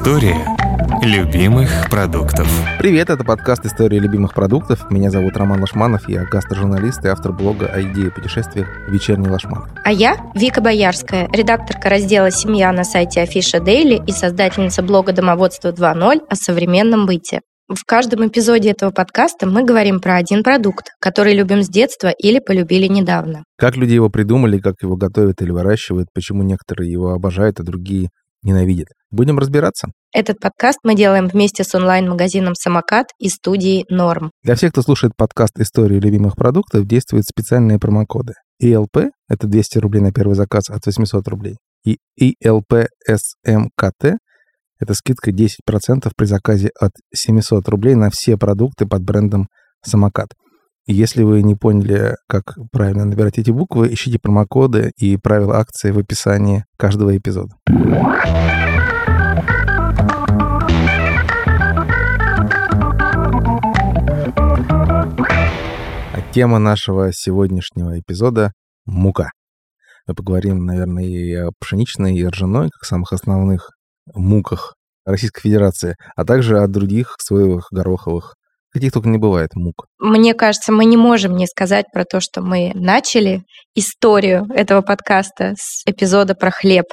История любимых продуктов. Привет, это подкаст «История любимых продуктов». Меня зовут Роман Лошманов, я гастрожурналист и автор блога о идее путешествия «Вечерний Лошман». А я Вика Боярская, редакторка раздела «Семья» на сайте Афиша Дейли и создательница блога «Домоводство 2.0» о современном быте. В каждом эпизоде этого подкаста мы говорим про один продукт, который любим с детства или полюбили недавно. Как люди его придумали, как его готовят или выращивают, почему некоторые его обожают, а другие ненавидят. Будем разбираться. Этот подкаст мы делаем вместе с онлайн-магазином «Самокат» и студией «Норм». Для всех, кто слушает подкаст «Истории любимых продуктов», действуют специальные промокоды. ELP – это 200 рублей на первый заказ от 800 рублей. И ELPSMKT это скидка 10% при заказе от 700 рублей на все продукты под брендом «Самокат». Если вы не поняли, как правильно набирать эти буквы, ищите промокоды и правила акции в описании каждого эпизода. Тема нашего сегодняшнего эпизода – мука. Мы поговорим, наверное, и о пшеничной, и ржаной, как самых основных муках Российской Федерации, а также о других соевых, гороховых, каких только не бывает мук. Мне кажется, мы не можем не сказать про то, что мы начали историю этого подкаста с эпизода про хлеб.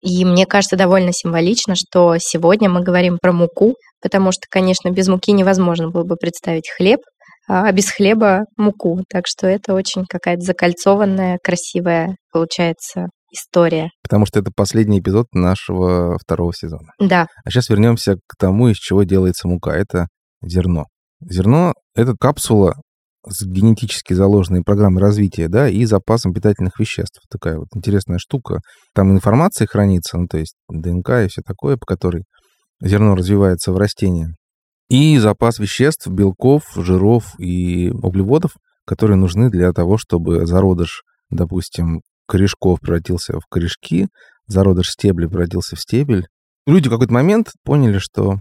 И мне кажется довольно символично, что сегодня мы говорим про муку, потому что, конечно, без муки невозможно было бы представить хлеб, а без хлеба муку. Так что это очень какая-то закольцованная, красивая, получается, история. Потому что это последний эпизод нашего второго сезона. Да. А сейчас вернемся к тому, из чего делается мука. Это зерно. Зерно — это капсула с генетически заложенной программой развития, да, и запасом питательных веществ. Такая вот интересная штука. Там информация хранится, ну, то есть ДНК и все такое, по которой зерно развивается в растении. И запас веществ, белков, жиров и углеводов, которые нужны для того, чтобы зародыш, допустим, корешков превратился в корешки, зародыш стебля превратился в стебель. Люди в какой-то момент поняли, что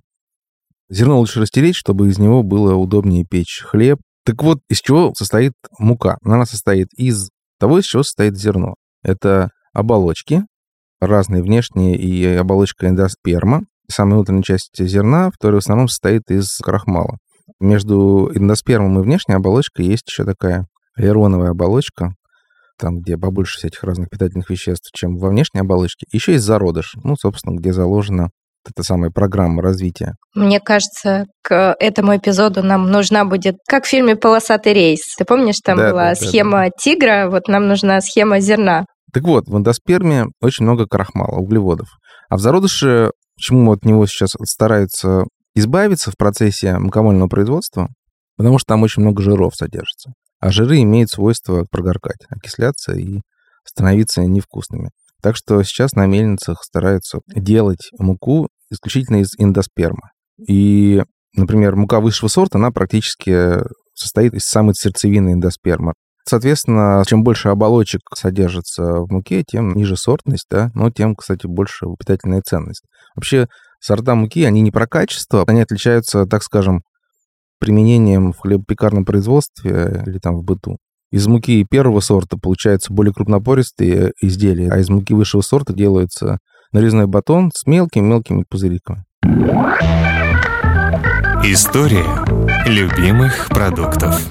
зерно лучше растереть, чтобы из него было удобнее печь хлеб. Так вот, из чего состоит мука? Она состоит из того, из чего состоит зерно. Это оболочки, разные внешние и оболочка эндосперма, самая внутренняя часть зерна, которая в основном состоит из крахмала. Между эндоспермом и внешней оболочкой есть еще такая аэроновая оболочка, там, где побольше всяких разных питательных веществ, чем во внешней оболочке. Еще есть зародыш, ну, собственно, где заложена эта самая программа развития. Мне кажется, к этому эпизоду нам нужна будет, как в фильме «Полосатый рейс». Ты помнишь, там да, была да, схема да, да. тигра, вот нам нужна схема зерна. Так вот, в эндосперме очень много крахмала, углеводов. А в зародыше, почему от него сейчас стараются избавиться в процессе мукомольного производства? Потому что там очень много жиров содержится. А жиры имеют свойство прогоркать, окисляться и становиться невкусными. Так что сейчас на мельницах стараются делать муку исключительно из эндосперма. И, например, мука высшего сорта, она практически состоит из самой сердцевины эндосперма. Соответственно, чем больше оболочек содержится в муке, тем ниже сортность, да, но тем, кстати, больше питательная ценность. Вообще, сорта муки, они не про качество, они отличаются, так скажем, применением в хлебопекарном производстве или там в быту. Из муки первого сорта получаются более крупнопористые изделия, а из муки высшего сорта делается нарезной батон с мелкими-мелкими пузыриками. История любимых продуктов.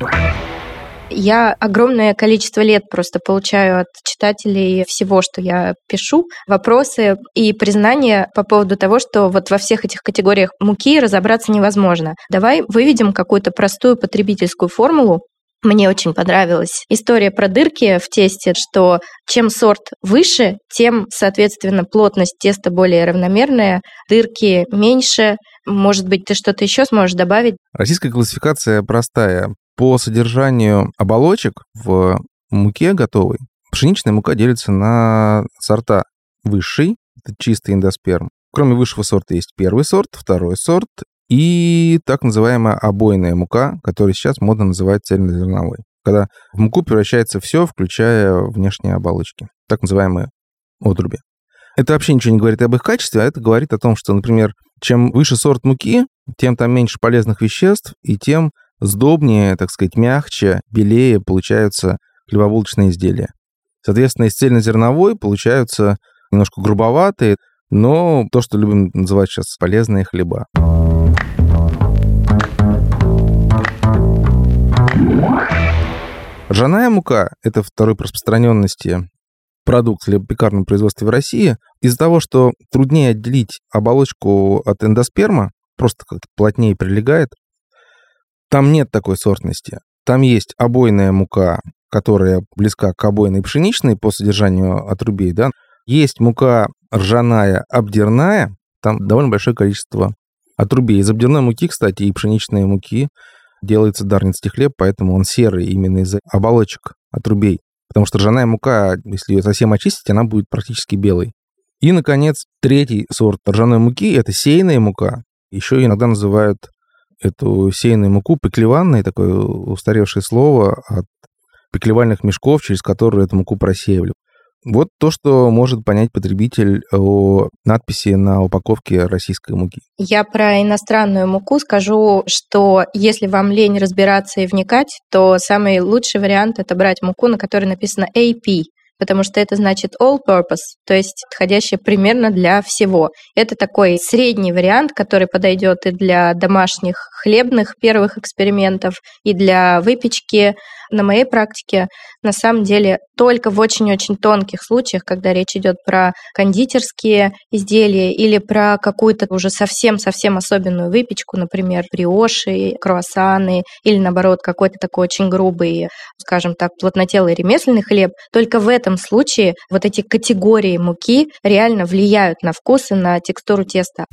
Я огромное количество лет просто получаю от читателей всего, что я пишу, вопросы и признания по поводу того, что вот во всех этих категориях муки разобраться невозможно. Давай выведем какую-то простую потребительскую формулу, мне очень понравилась история про дырки в тесте, что чем сорт выше, тем, соответственно, плотность теста более равномерная, дырки меньше. Может быть, ты что-то еще сможешь добавить? Российская классификация простая. По содержанию оболочек в муке готовой пшеничная мука делится на сорта высший, это чистый эндосперм. Кроме высшего сорта есть первый сорт, второй сорт и так называемая обойная мука, которая сейчас модно называть цельнозерновой. Когда в муку превращается все, включая внешние оболочки, так называемые отруби. Это вообще ничего не говорит об их качестве, а это говорит о том, что, например, чем выше сорт муки, тем там меньше полезных веществ, и тем сдобнее, так сказать, мягче, белее получаются хлебобулочные изделия. Соответственно, из цельнозерновой получаются немножко грубоватые, но то, что любим называть сейчас полезные хлеба. Ржаная мука – это второй по распространенности продукт хлебопекарного производства в России. Из-за того, что труднее отделить оболочку от эндосперма, просто как-то плотнее прилегает, там нет такой сортности. Там есть обойная мука, которая близка к обойной пшеничной по содержанию отрубей, да. Есть мука ржаная, обдерная, там довольно большое количество отрубей. Из обдерной муки, кстати, и пшеничной муки делается дарницкий хлеб, поэтому он серый именно из оболочек отрубей. Потому что ржаная мука, если ее совсем очистить, она будет практически белой. И, наконец, третий сорт ржаной муки – это сеянная мука. Еще иногда называют эту сеянную муку пеклеванной, такое устаревшее слово от пеклевальных мешков, через которые эту муку просеивали. Вот то, что может понять потребитель о надписи на упаковке российской муки. Я про иностранную муку скажу, что если вам лень разбираться и вникать, то самый лучший вариант это брать муку, на которой написано AP, потому что это значит all purpose, то есть подходящее примерно для всего. Это такой средний вариант, который подойдет и для домашних хлебных первых экспериментов, и для выпечки. На моей практике, на самом деле, только в очень-очень тонких случаях, когда речь идет про кондитерские изделия или про какую-то уже совсем-совсем особенную выпечку, например, бриоши, круассаны или, наоборот, какой-то такой очень грубый, скажем так, плотнотелый ремесленный хлеб, только в этом случае вот эти категории муки реально влияют на вкус и на текстуру теста.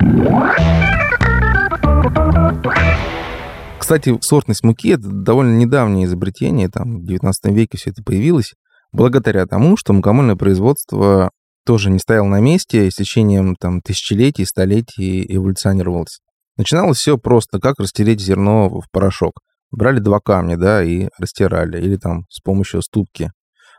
Кстати, сортность муки – это довольно недавнее изобретение, там в 19 веке все это появилось, благодаря тому, что мукомольное производство тоже не стояло на месте, и с течением там, тысячелетий, столетий эволюционировалось. Начиналось все просто, как растереть зерно в порошок. Брали два камня, да, и растирали, или там с помощью ступки.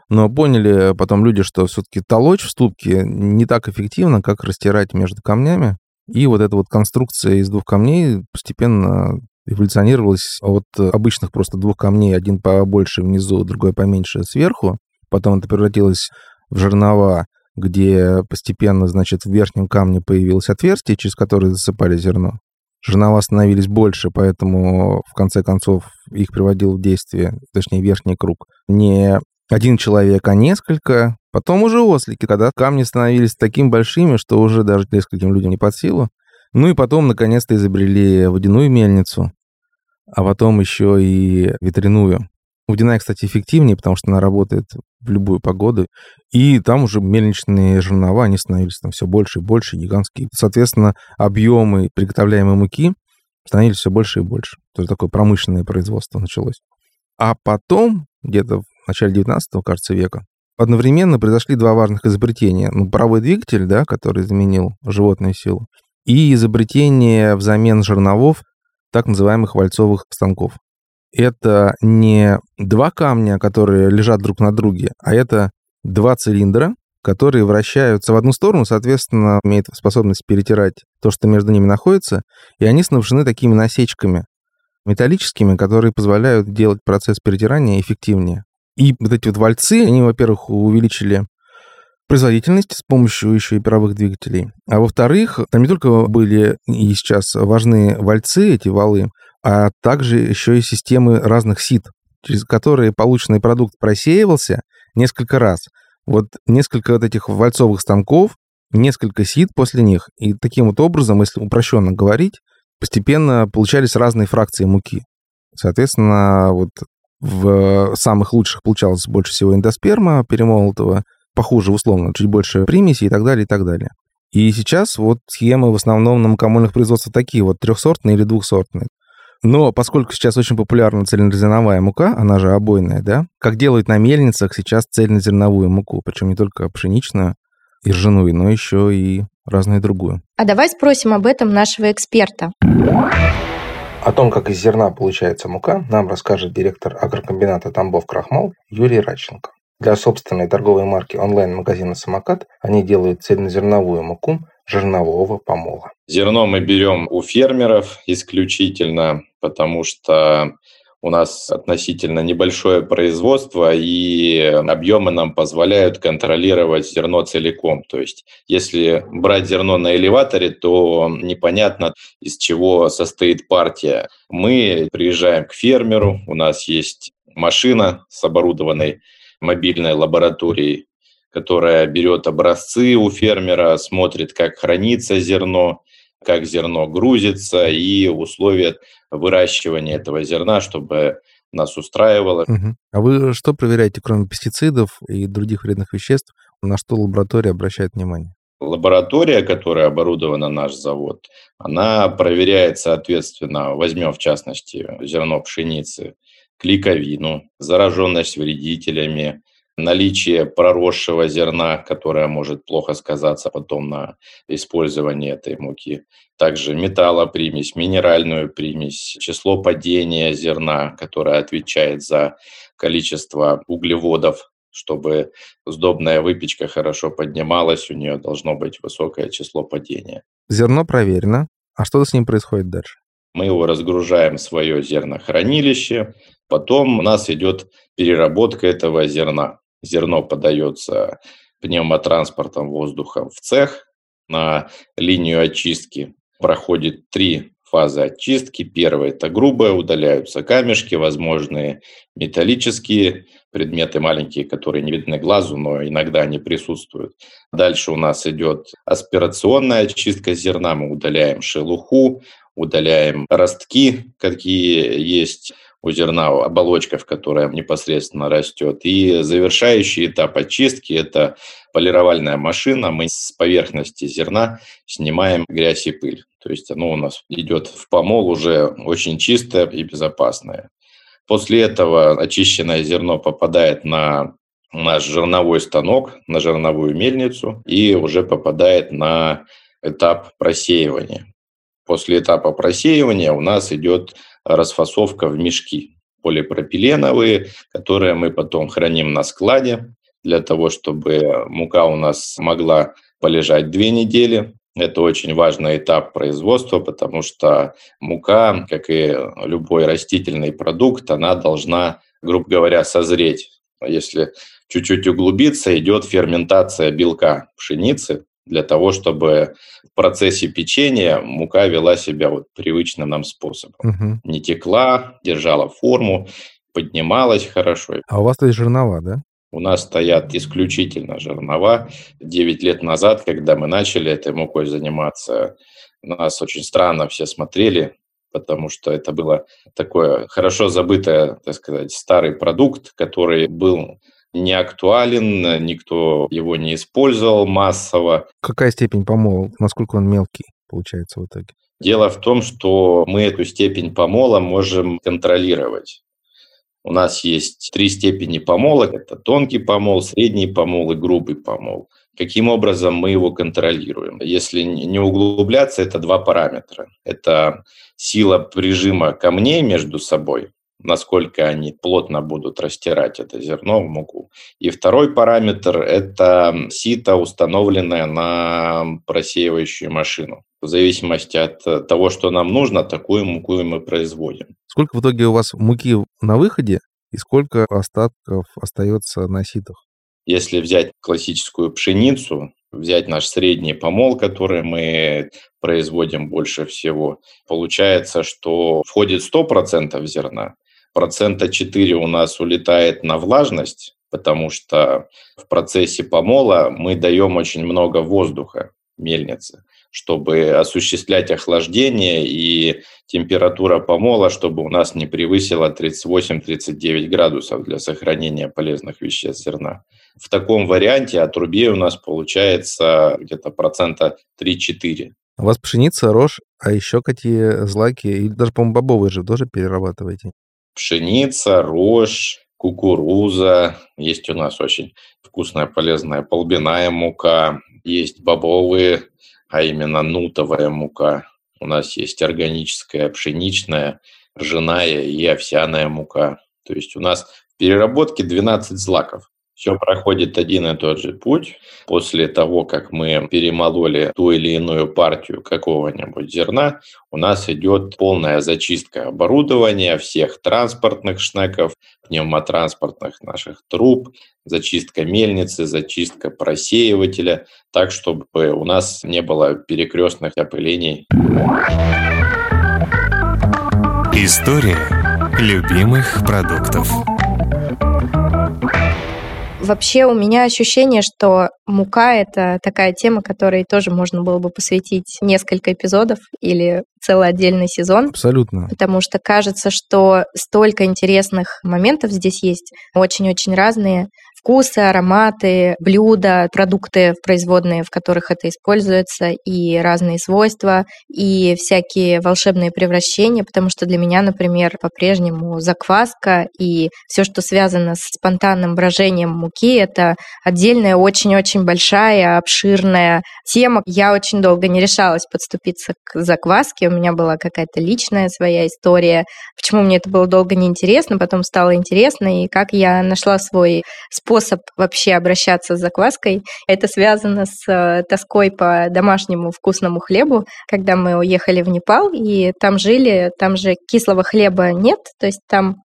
Но поняли потом люди, что все-таки толочь в ступке не так эффективно, как растирать между камнями. И вот эта вот конструкция из двух камней постепенно эволюционировалась от обычных просто двух камней, один побольше внизу, другой поменьше сверху. Потом это превратилось в жернова, где постепенно, значит, в верхнем камне появилось отверстие, через которое засыпали зерно. Жернова становились больше, поэтому в конце концов их приводил в действие, точнее, верхний круг, не один человек, а несколько. Потом уже ослики, когда камни становились такими большими, что уже даже нескольким людям не под силу. Ну и потом, наконец-то, изобрели водяную мельницу, а потом еще и ветряную. Водяная, кстати, эффективнее, потому что она работает в любую погоду. И там уже мельничные жернова, они становились там все больше и больше, гигантские. Соответственно, объемы приготовляемой муки становились все больше и больше. То есть такое промышленное производство началось. А потом, где-то в начале 19 кажется, века, одновременно произошли два важных изобретения. Ну, паровой двигатель, да, который заменил животную силу, и изобретение взамен жерновов так называемых вальцовых станков. Это не два камня, которые лежат друг на друге, а это два цилиндра, которые вращаются в одну сторону, соответственно, имеют способность перетирать то, что между ними находится, и они снабжены такими насечками металлическими, которые позволяют делать процесс перетирания эффективнее. И вот эти вот вальцы, они, во-первых, увеличили производительность с помощью еще и паровых двигателей. А во-вторых, там не только были и сейчас важны вальцы, эти валы, а также еще и системы разных сит, через которые полученный продукт просеивался несколько раз. Вот несколько вот этих вальцовых станков, несколько сит после них. И таким вот образом, если упрощенно говорить, постепенно получались разные фракции муки. Соответственно, вот в самых лучших получалось больше всего эндосперма перемолотого, похуже условно, чуть больше примеси и так далее, и так далее. И сейчас вот схемы в основном на мукомольных производствах такие вот трехсортные или двухсортные. Но поскольку сейчас очень популярна цельнозерновая мука, она же обойная, да, как делают на мельницах сейчас цельнозерновую муку, причем не только пшеничную и ржаную, но еще и разную другую. А давай спросим об этом нашего эксперта. О том, как из зерна получается мука, нам расскажет директор агрокомбината Тамбов Крахмал Юрий Раченко. Для собственной торговой марки онлайн-магазина «Самокат» они делают цельнозерновую муку жернового помола. Зерно мы берем у фермеров исключительно, потому что у нас относительно небольшое производство, и объемы нам позволяют контролировать зерно целиком. То есть, если брать зерно на элеваторе, то непонятно, из чего состоит партия. Мы приезжаем к фермеру, у нас есть машина с оборудованной мобильной лабораторией, которая берет образцы у фермера, смотрит, как хранится зерно, как зерно грузится и условия выращивания этого зерна, чтобы нас устраивало. Угу. А вы что проверяете, кроме пестицидов и других вредных веществ? На что лаборатория обращает внимание? Лаборатория, которая оборудована наш завод, она проверяет, соответственно, возьмем в частности зерно пшеницы, клейковину, зараженность вредителями, наличие проросшего зерна, которое может плохо сказаться потом на использовании этой муки. Также металлопримесь, минеральную примесь, число падения зерна, которое отвечает за количество углеводов, чтобы сдобная выпечка хорошо поднималась, у нее должно быть высокое число падения. Зерно проверено. А что с ним происходит дальше? Мы его разгружаем в свое зернохранилище, потом у нас идет переработка этого зерна зерно подается пневмотранспортом воздуха в цех на линию очистки. Проходит три фазы очистки. Первая – это грубая, удаляются камешки, возможные металлические предметы маленькие, которые не видны глазу, но иногда они присутствуют. Дальше у нас идет аспирационная очистка зерна. Мы удаляем шелуху, удаляем ростки, какие есть у зерна оболочка, в которой непосредственно растет. И завершающий этап очистки – это полировальная машина. Мы с поверхности зерна снимаем грязь и пыль. То есть оно у нас идет в помол уже очень чистое и безопасное. После этого очищенное зерно попадает на наш жерновой станок, на жерновую мельницу и уже попадает на этап просеивания. После этапа просеивания у нас идет расфасовка в мешки полипропиленовые, которые мы потом храним на складе для того, чтобы мука у нас могла полежать две недели. Это очень важный этап производства, потому что мука, как и любой растительный продукт, она должна, грубо говоря, созреть. Если чуть-чуть углубиться, идет ферментация белка пшеницы, для того, чтобы в процессе печенья мука вела себя вот привычным нам способом. Угу. Не текла, держала форму, поднималась хорошо. А у вас есть жернова, да? У нас стоят исключительно жернова. Девять лет назад, когда мы начали этой мукой заниматься, нас очень странно все смотрели, потому что это было такое хорошо забытое, так сказать, старый продукт, который был не актуален, никто его не использовал массово. Какая степень помола? Насколько он мелкий получается в итоге? Дело в том, что мы эту степень помола можем контролировать. У нас есть три степени помола. Это тонкий помол, средний помол и грубый помол. Каким образом мы его контролируем? Если не углубляться, это два параметра. Это сила прижима камней между собой насколько они плотно будут растирать это зерно в муку. И второй параметр – это сито, установленное на просеивающую машину. В зависимости от того, что нам нужно, такую муку мы производим. Сколько в итоге у вас муки на выходе и сколько остатков остается на ситах? Если взять классическую пшеницу, взять наш средний помол, который мы производим больше всего, получается, что входит 100% зерна, процента 4 у нас улетает на влажность, потому что в процессе помола мы даем очень много воздуха мельнице, чтобы осуществлять охлаждение и температура помола, чтобы у нас не превысила 38-39 градусов для сохранения полезных веществ зерна. В таком варианте от рубей у нас получается где-то процента 3-4. У вас пшеница, рожь, а еще какие злаки, и даже, по-моему, бобовые же тоже перерабатываете? Пшеница, рожь, кукуруза. Есть у нас очень вкусная, полезная полбяная мука. Есть бобовые, а именно нутовая мука. У нас есть органическая пшеничная, ржаная и овсяная мука. То есть у нас в переработке 12 злаков. Все проходит один и тот же путь. После того, как мы перемололи ту или иную партию какого-нибудь зерна, у нас идет полная зачистка оборудования, всех транспортных шнеков, пневмотранспортных наших труб, зачистка мельницы, зачистка просеивателя, так, чтобы у нас не было перекрестных опылений. История любимых продуктов. Вообще у меня ощущение, что мука – это такая тема, которой тоже можно было бы посвятить несколько эпизодов или целый отдельный сезон. Абсолютно. Потому что кажется, что столько интересных моментов здесь есть, очень-очень разные вкусы, ароматы, блюда, продукты производные, в которых это используется, и разные свойства, и всякие волшебные превращения, потому что для меня, например, по-прежнему закваска и все, что связано с спонтанным брожением муки, это отдельная очень-очень большая, обширная тема. Я очень долго не решалась подступиться к закваске, у меня была какая-то личная своя история, почему мне это было долго неинтересно, потом стало интересно, и как я нашла свой способ вообще обращаться с закваской. Это связано с э, тоской по домашнему вкусному хлебу. Когда мы уехали в Непал и там жили, там же кислого хлеба нет, то есть там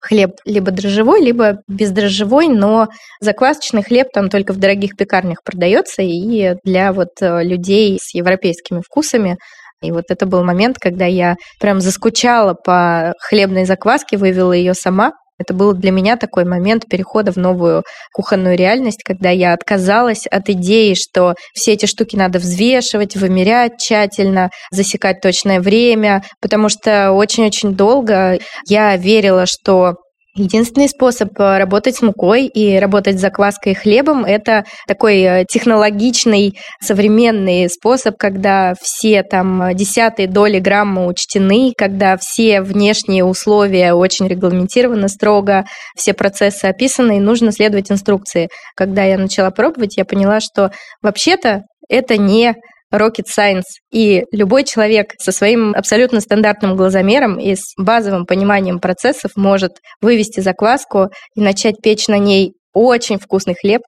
хлеб либо дрожжевой, либо бездрожжевой, но заквасочный хлеб там только в дорогих пекарнях продается, и для вот э, людей с европейскими вкусами и вот это был момент, когда я прям заскучала по хлебной закваске, вывела ее сама, это был для меня такой момент перехода в новую кухонную реальность, когда я отказалась от идеи, что все эти штуки надо взвешивать, вымерять тщательно, засекать точное время, потому что очень-очень долго я верила, что Единственный способ э, работать с мукой и работать с закваской и хлебом – это такой э, технологичный, современный способ, когда все там десятые доли грамма учтены, когда все внешние условия очень регламентированы строго, все процессы описаны, и нужно следовать инструкции. Когда я начала пробовать, я поняла, что вообще-то это не rocket science. И любой человек со своим абсолютно стандартным глазомером и с базовым пониманием процессов может вывести закваску и начать печь на ней очень вкусный хлеб.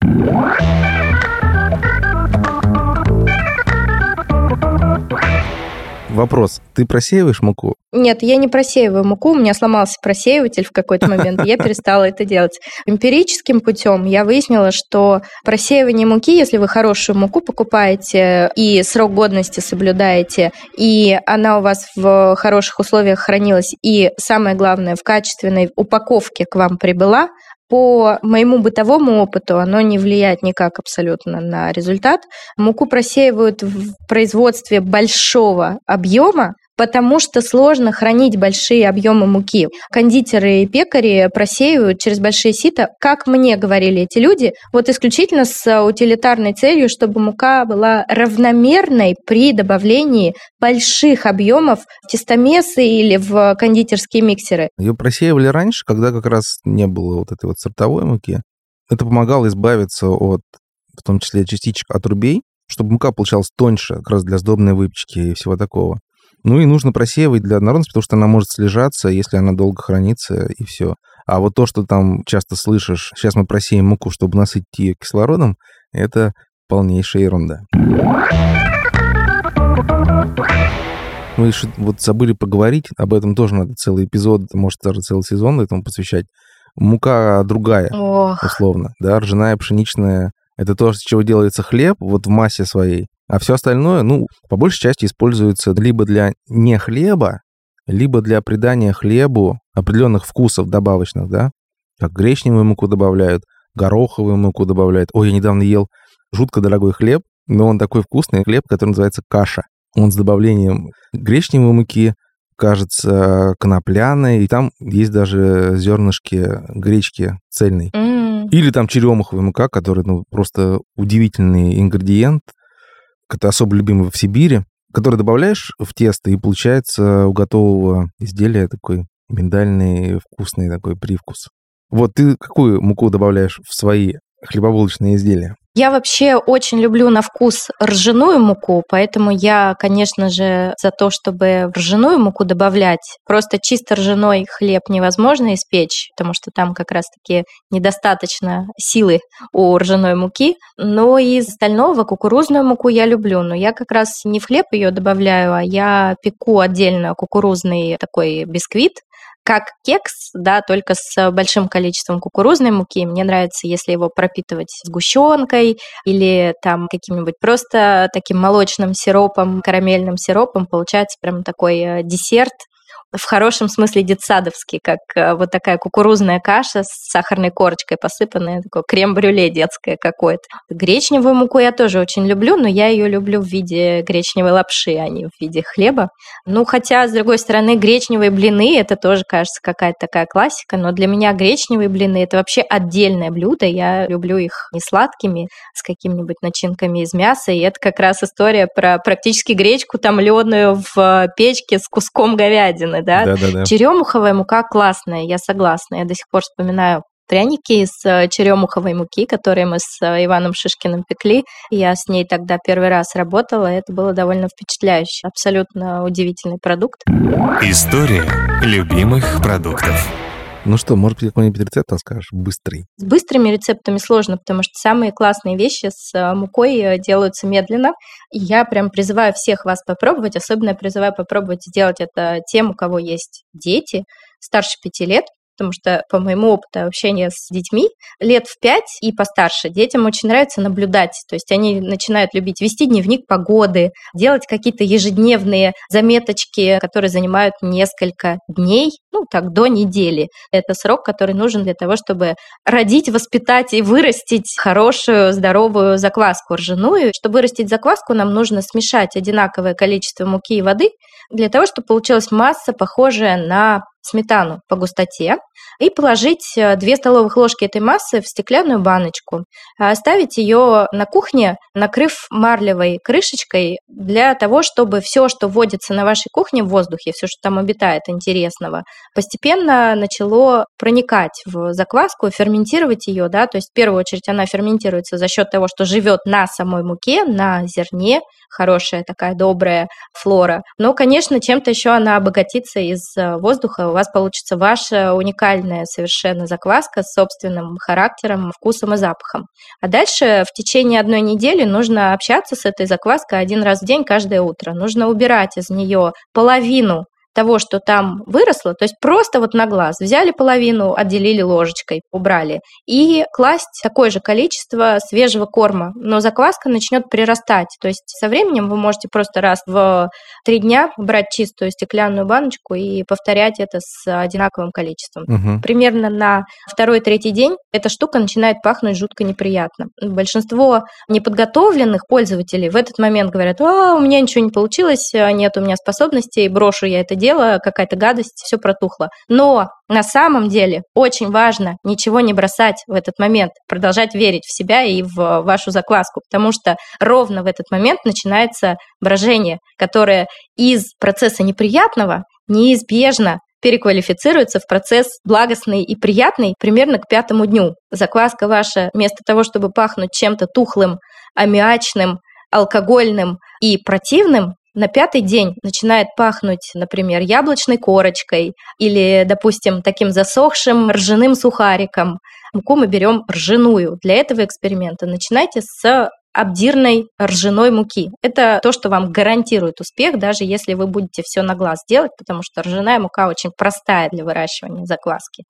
Вопрос. Ты просеиваешь муку? Нет, я не просеиваю муку. У меня сломался просеиватель в какой-то момент. Я перестала это делать. Эмпирическим путем я выяснила, что просеивание муки, если вы хорошую муку покупаете и срок годности соблюдаете, и она у вас в хороших условиях хранилась, и самое главное, в качественной упаковке к вам прибыла, по моему бытовому опыту оно не влияет никак абсолютно на результат. Муку просеивают в производстве большого объема, потому что сложно хранить большие объемы муки. Кондитеры и пекари просеивают через большие сита, как мне говорили эти люди, вот исключительно с утилитарной целью, чтобы мука была равномерной при добавлении больших объемов в тестомесы или в кондитерские миксеры. Ее просеивали раньше, когда как раз не было вот этой вот сортовой муки. Это помогало избавиться от, в том числе, частичек отрубей, чтобы мука получалась тоньше, как раз для сдобной выпечки и всего такого. Ну и нужно просеивать для однородности, потому что она может слежаться, если она долго хранится, и все. А вот то, что там часто слышишь, сейчас мы просеем муку, чтобы насытить ее кислородом, это полнейшая ерунда. Мы еще вот забыли поговорить, об этом тоже надо целый эпизод, может даже целый сезон этому посвящать. Мука другая, Ох. условно, да, ржаная, пшеничная. Это то, с чего делается хлеб, вот в массе своей. А все остальное, ну, по большей части используется либо для не хлеба, либо для придания хлебу определенных вкусов добавочных, да, как гречневую муку добавляют, гороховую муку добавляют. Ой, я недавно ел жутко дорогой хлеб, но он такой вкусный хлеб, который называется каша. Он с добавлением гречневой муки, кажется, конопляной, и там есть даже зернышки гречки цельной. М. Или там черемуховая мука, которая ну, просто удивительный ингредиент, это особо любимый в Сибири, который добавляешь в тесто, и получается у готового изделия такой миндальный вкусный такой привкус. Вот ты какую муку добавляешь в свои хлебобулочные изделия? Я вообще очень люблю на вкус ржаную муку, поэтому я, конечно же, за то, чтобы ржаную муку добавлять. Просто чисто ржаной хлеб невозможно испечь, потому что там как раз-таки недостаточно силы у ржаной муки. Но из остального кукурузную муку я люблю. Но я как раз не в хлеб ее добавляю, а я пеку отдельно кукурузный такой бисквит, как кекс, да, только с большим количеством кукурузной муки. Мне нравится, если его пропитывать сгущенкой или там каким-нибудь просто таким молочным сиропом, карамельным сиропом. Получается прям такой э, десерт в хорошем смысле детсадовский, как э, вот такая кукурузная каша с сахарной корочкой посыпанная, такое крем-брюле детское какое-то. Гречневую муку я тоже очень люблю, но я ее люблю в виде гречневой лапши, а не в виде хлеба. Ну, хотя, с другой стороны, гречневые блины, это тоже, кажется, какая-то такая классика, но для меня гречневые блины – это вообще отдельное блюдо. Я люблю их не сладкими, с какими-нибудь начинками из мяса, и это как раз история про практически гречку томленую в печке с куском говядины, да? Да, да, да. Черемуховая мука классная, я согласна. Я до сих пор вспоминаю пряники из э, черемуховой муки, которые мы с э, Иваном Шишкиным пекли. Я с ней тогда первый раз работала, и это было довольно впечатляюще. Абсолютно удивительный продукт. История любимых продуктов. Ну что, может быть, какой-нибудь рецепт расскажешь? Быстрый. С быстрыми рецептами сложно, потому что самые классные вещи с э, мукой делаются медленно. И я прям призываю всех вас попробовать, особенно призываю попробовать сделать это тем, у кого есть дети старше пяти лет, потому что по моему опыту общения с детьми, лет в пять и постарше детям очень нравится наблюдать. То есть они начинают любить вести дневник погоды, делать какие-то ежедневные заметочки, которые занимают несколько дней, ну так, до недели. Это срок, который нужен для того, чтобы родить, воспитать и вырастить хорошую, здоровую закваску ржаную. Чтобы вырастить закваску, нам нужно смешать одинаковое количество муки и воды для того, чтобы получилась масса, похожая на сметану по густоте и положить 2 э, столовых ложки этой массы в стеклянную баночку. А оставить ее на кухне, накрыв марлевой крышечкой для того, чтобы все, что вводится на вашей кухне в воздухе, все, что там обитает интересного, постепенно начало проникать в закваску, ферментировать ее, да, то есть в первую очередь она ферментируется за счет того, что живет на самой муке, на зерне, хорошая такая добрая флора. Но, конечно, чем-то еще она обогатится из э, воздуха, у вас получится ваша уникальная совершенно закваска с собственным характером, вкусом и запахом. А дальше в течение одной недели нужно общаться с этой закваской один раз в день каждое утро. Нужно убирать из нее половину того, что там выросло, то есть просто вот на глаз взяли половину, отделили ложечкой, убрали, и класть такое же количество свежего корма, но закваска начнет прирастать, то есть со временем вы можете просто раз в три дня брать чистую стеклянную баночку и повторять это с одинаковым количеством. Угу. Примерно на второй-третий день эта штука начинает пахнуть жутко неприятно. Большинство неподготовленных пользователей в этот момент говорят, а, у меня ничего не получилось, нет у меня способностей, брошу я это дело, какая-то гадость, все протухло. Но на самом деле очень важно ничего не бросать в этот момент, продолжать верить в себя и в вашу закваску, потому что ровно в этот момент начинается брожение, которое из процесса неприятного неизбежно переквалифицируется в процесс благостный и приятный примерно к пятому дню. Закваска ваша вместо того, чтобы пахнуть чем-то тухлым, аммиачным, алкогольным и противным, на пятый день начинает пахнуть, например, яблочной корочкой или, допустим, таким засохшим ржаным сухариком. Муку мы берем ржаную. Для этого эксперимента начинайте с обдирной ржаной муки. Это то, что вам гарантирует успех, даже если вы будете все на глаз делать, потому что ржаная мука очень простая для выращивания закваски.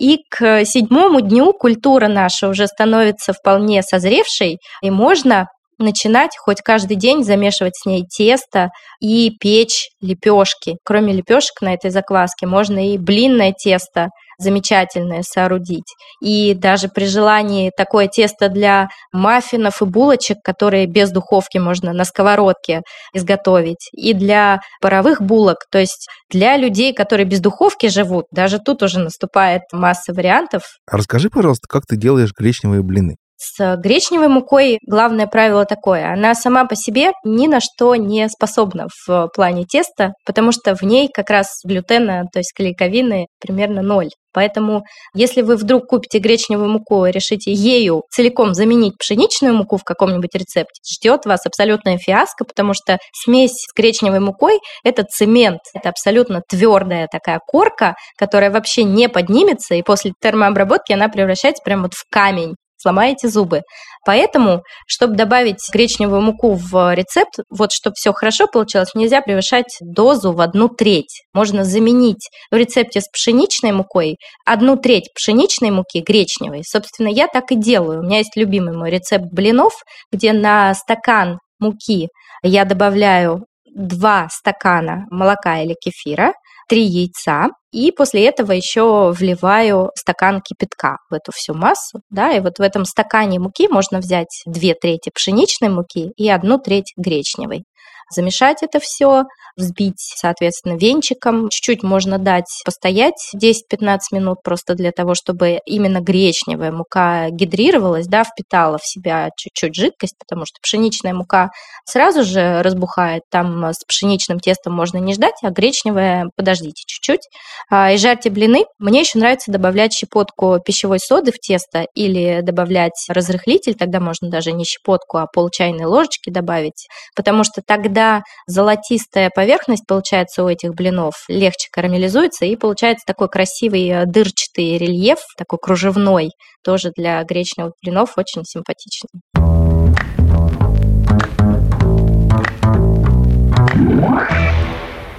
И к седьмому дню культура наша уже становится вполне созревшей, и можно начинать хоть каждый день замешивать с ней тесто и печь лепешки. Кроме лепешек на этой закваске можно и блинное тесто замечательное соорудить. И даже при желании такое тесто для маффинов и булочек, которые без духовки можно на сковородке изготовить, и для паровых булок, то есть для людей, которые без духовки живут, даже тут уже наступает масса вариантов. А расскажи, пожалуйста, как ты делаешь гречневые блины? С гречневой мукой главное правило такое. Она сама по себе ни на что не способна в плане теста, потому что в ней как раз глютена, то есть клейковины, примерно ноль. Поэтому, если вы вдруг купите гречневую муку и решите ею целиком заменить пшеничную муку в каком-нибудь рецепте, ждет вас абсолютная фиаско, потому что смесь с гречневой мукой – это цемент, это абсолютно твердая такая корка, которая вообще не поднимется, и после термообработки она превращается прямо вот в камень сломаете зубы. Поэтому, чтобы добавить гречневую муку в рецепт, вот чтобы все хорошо получилось, нельзя превышать дозу в одну треть. Можно заменить в рецепте с пшеничной мукой одну треть пшеничной муки гречневой. Собственно, я так и делаю. У меня есть любимый мой рецепт блинов, где на стакан муки я добавляю 2 стакана молока или кефира, 3 яйца, и после этого еще вливаю стакан кипятка в эту всю массу, да, и вот в этом стакане муки можно взять 2 трети пшеничной муки и 1 треть гречневой замешать это все, взбить, соответственно, венчиком. Чуть-чуть можно дать постоять 10-15 минут просто для того, чтобы именно гречневая мука гидрировалась, да, впитала в себя чуть-чуть жидкость, потому что пшеничная мука сразу же разбухает, там с пшеничным тестом можно не ждать, а гречневая подождите чуть-чуть. А, и жарьте блины. Мне еще нравится добавлять щепотку пищевой соды в тесто или добавлять разрыхлитель, тогда можно даже не щепотку, а пол чайной ложечки добавить, потому что тогда когда золотистая поверхность получается у этих блинов, легче карамелизуется и получается такой красивый э, дырчатый рельеф, такой кружевной, тоже для гречневых блинов очень симпатичный.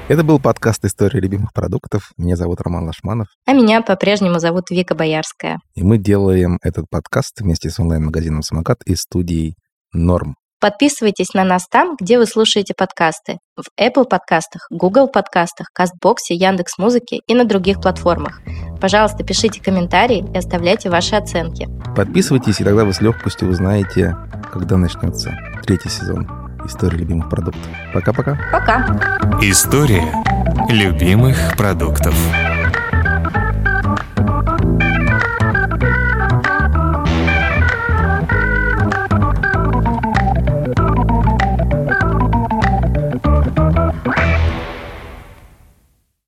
Это был подкаст «История любимых продуктов». Меня зовут Роман Лашманов. А меня по-прежнему зовут Вика Боярская. И мы делаем этот подкаст вместе с онлайн-магазином «Самокат» и студией «Норм». Подписывайтесь на нас там, где вы слушаете подкасты. В Apple подкастах, Google подкастах, Кастбоксе, Яндекс Музыке и на других платформах. Пожалуйста, пишите комментарии и оставляйте ваши оценки. Подписывайтесь, и тогда вы с легкостью узнаете, когда начнется третий сезон истории любимых продуктов. Пока-пока. Пока. История любимых продуктов.